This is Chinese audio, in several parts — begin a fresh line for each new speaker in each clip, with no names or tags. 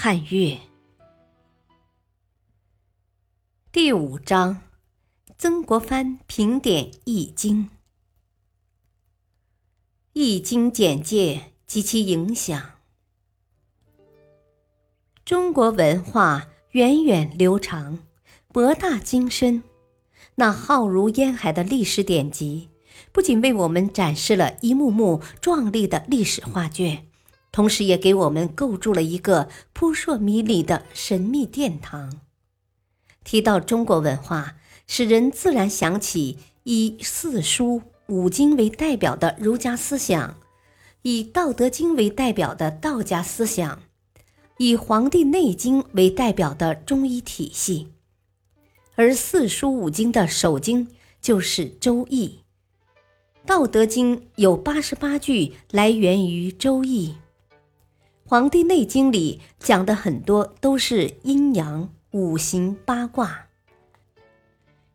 汉乐第五章：曾国藩评点《易经》。《易经》简介及其影响。中国文化源远流长，博大精深。那浩如烟海的历史典籍，不仅为我们展示了一幕幕壮丽的历史画卷。同时，也给我们构筑了一个扑朔迷离的神秘殿堂。提到中国文化，使人自然想起以四书五经为代表的儒家思想，以《道德经》为代表的道家思想，以《黄帝内经》为代表的中医体系。而四书五经的首经就是《周易》，《道德经》有八十八句来源于《周易》。《黄帝内经》里讲的很多都是阴阳、五行、八卦，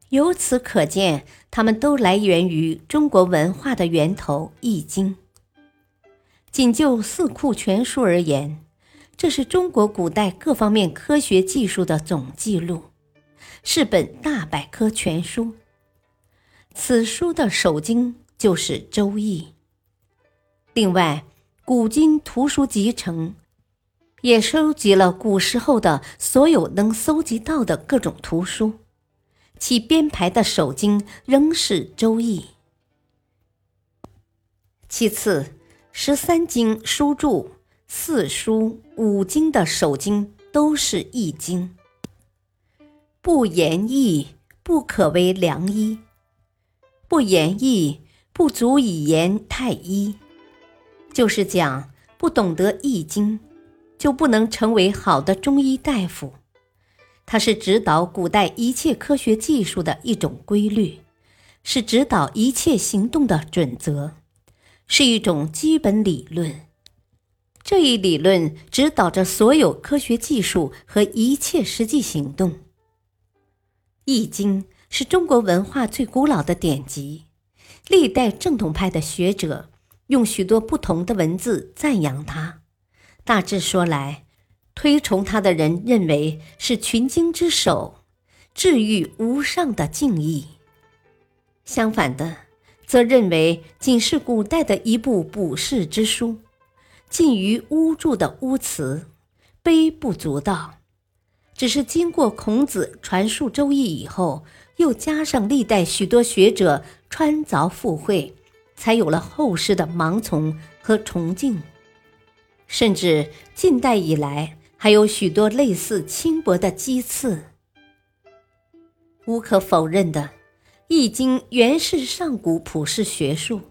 由此可见，它们都来源于中国文化的源头《易经》。仅就《四库全书》而言，这是中国古代各方面科学技术的总记录，是本大百科全书。此书的首经就是《周易》。另外，古今图书集成，也收集了古时候的所有能搜集到的各种图书，其编排的首经仍是《周易》。其次，十三经书注、四书五经的首经都是《易经》。不言易，不可为良医；不言易，不足以言太医。就是讲，不懂得《易经》，就不能成为好的中医大夫。它是指导古代一切科学技术的一种规律，是指导一切行动的准则，是一种基本理论。这一理论指导着所有科学技术和一切实际行动。《易经》是中国文化最古老的典籍，历代正统派的学者。用许多不同的文字赞扬他，大致说来，推崇他的人认为是群经之首，治愈无上的敬意；相反的，则认为仅是古代的一部卜筮之书，近于巫祝的巫辞，卑不足道。只是经过孔子传述《周易》以后，又加上历代许多学者穿凿附会。才有了后世的盲从和崇敬，甚至近代以来还有许多类似轻薄的讥刺。无可否认的，《易经》原是上古普世学术，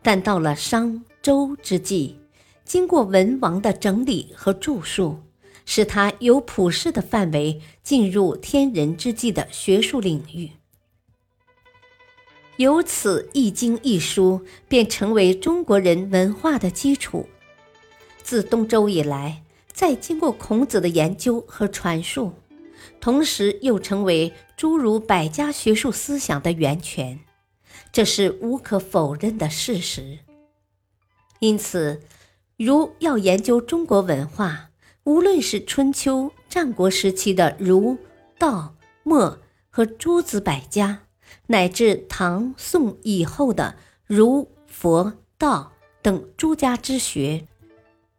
但到了商周之际，经过文王的整理和著述，使它由普世的范围进入天人之际的学术领域。由此，《易经》一书便成为中国人文化的基础。自东周以来，再经过孔子的研究和传述，同时又成为诸如百家学术思想的源泉，这是无可否认的事实。因此，如要研究中国文化，无论是春秋、战国时期的儒、道、墨和诸子百家，乃至唐宋以后的儒、佛、道等诸家之学，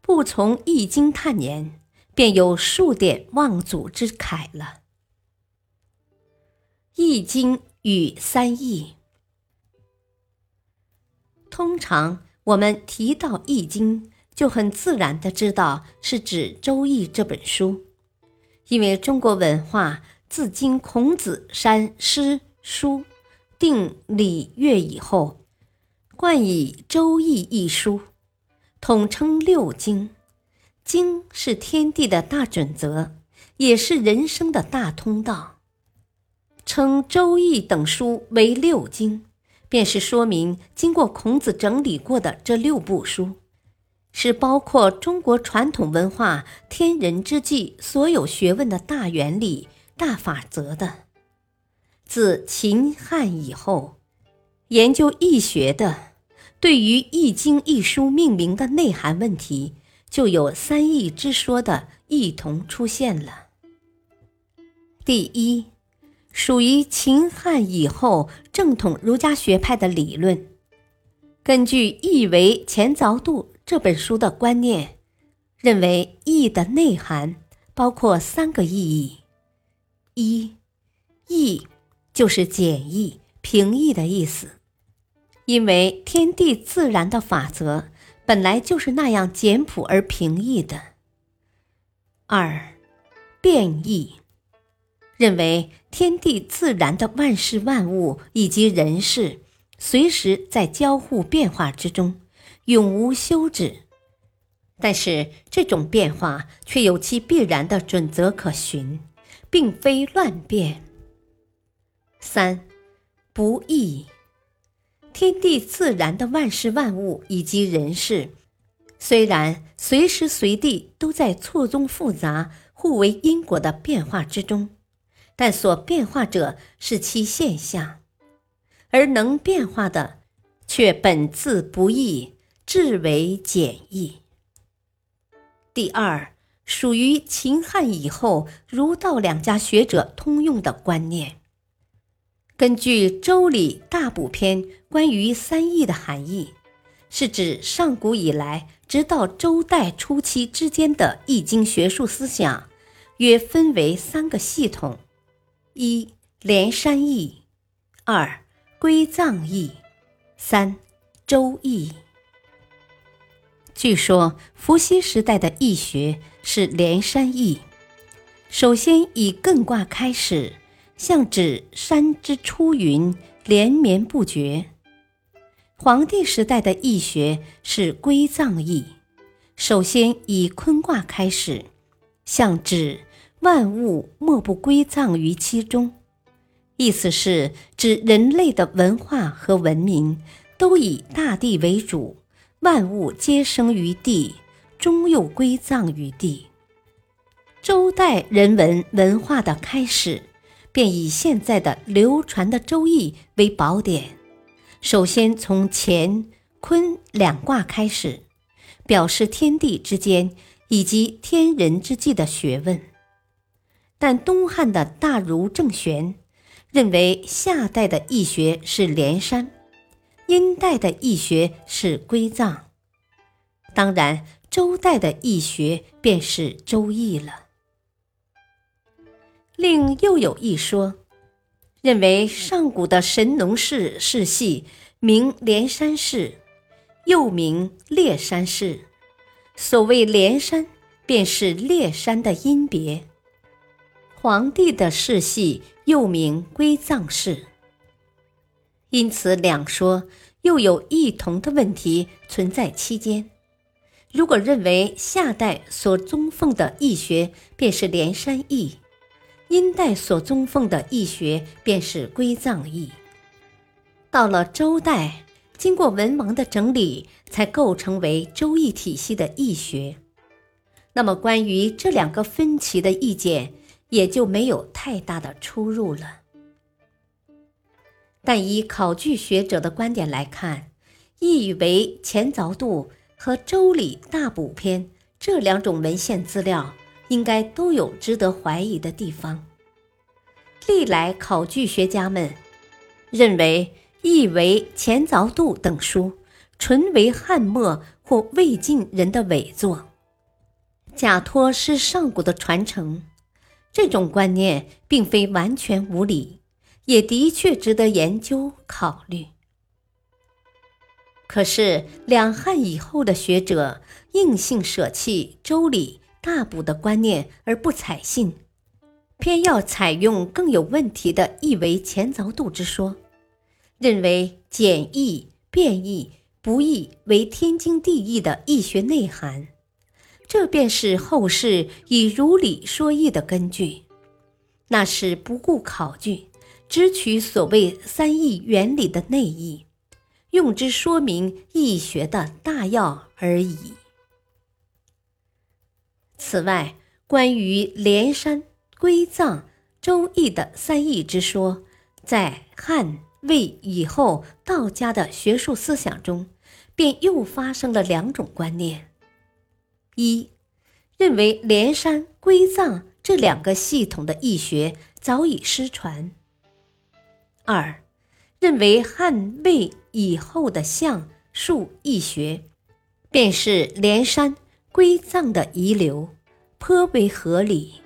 不从《易经》探研，便有数典忘祖之慨了。《易经》与三易，通常我们提到《易经》，就很自然的知道是指《周易》这本书，因为中国文化自经孔子删诗。书定礼乐以后，冠以《周易》一书，统称六经，经是天地的大准则，也是人生的大通道。称《周易》等书为六经，便是说明经过孔子整理过的这六部书，是包括中国传统文化天人之际所有学问的大原理、大法则的。自秦汉以后，研究易学的，对于《易经》一书命名的内涵问题，就有三易之说的异同出现了。第一，属于秦汉以后正统儒家学派的理论，根据《易为前凿度》这本书的观念，认为易的内涵包括三个意义：一，易。就是简易、平易的意思，因为天地自然的法则本来就是那样简朴而平易的。二，变易，认为天地自然的万事万物以及人事，随时在交互变化之中，永无休止。但是这种变化却有其必然的准则可循，并非乱变。三，不易。天地自然的万事万物以及人事，虽然随时随地都在错综复杂、互为因果的变化之中，但所变化者是其现象，而能变化的却本自不易，至为简易。第二，属于秦汉以后儒道两家学者通用的观念。根据《周礼·大补篇》关于三易的含义，是指上古以来，直到周代初期之间的易经学术思想，约分为三个系统：一、连山易；二、归藏易；三、周易。据说伏羲时代的易学是连山易，首先以艮卦开始。象指山之出云，连绵不绝。黄帝时代的易学是归藏易，首先以坤卦开始，象指万物莫不归藏于其中，意思是指人类的文化和文明都以大地为主，万物皆生于地，终又归葬于地。周代人文文化的开始。便以现在的流传的《周易》为宝典，首先从乾、坤两卦开始，表示天地之间以及天人之际的学问。但东汉的大儒郑玄认为，夏代的易学是连山，殷代的易学是归藏，当然，周代的易学便是《周易》了。另又有一说，认为上古的神农氏世系名连山氏，又名列山氏。所谓连山，便是列山的音别。黄帝的世系又名归藏氏。因此，两说又有异同的问题存在期间。如果认为夏代所宗奉的易学便是连山易。殷代所宗奉的易学便是归藏易，到了周代，经过文王的整理，才构成为周易体系的易学。那么，关于这两个分歧的意见，也就没有太大的出入了。但以考据学者的观点来看，《易为前凿度》和《周礼大补篇》这两种文献资料。应该都有值得怀疑的地方。历来考据学家们认为，《易为前凿度》等书纯为汉末或魏晋人的伪作，假托是上古的传承。这种观念并非完全无理，也的确值得研究考虑。可是，两汉以后的学者硬性舍弃《周礼》。大补的观念而不采信，偏要采用更有问题的易为前凿度之说，认为简易、变易、不易为天经地义的易学内涵，这便是后世以如理说义的根据。那是不顾考据，只取所谓三易原理的内义，用之说明易学的大要而已。此外，关于连山、归藏、周易的三易之说，在汉、魏以后道家的学术思想中，便又发生了两种观念：一，认为连山、归藏。这两个系统的易学早已失传。二，认为汉魏以后的相术易学，便是连山归藏的遗留，颇为合理。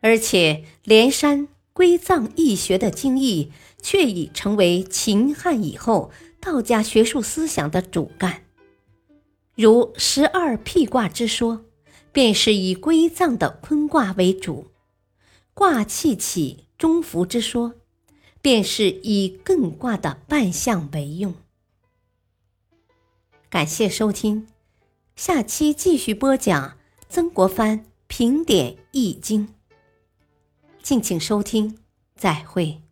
而且连山归藏易学的精义，却已成为秦汉以后道家学术思想的主干，如十二辟卦之说。便是以归藏的坤卦为主，卦气起中孚之说，便是以艮卦的半象为用。感谢收听，下期继续播讲曾国藩评点易经。敬请收听，再会。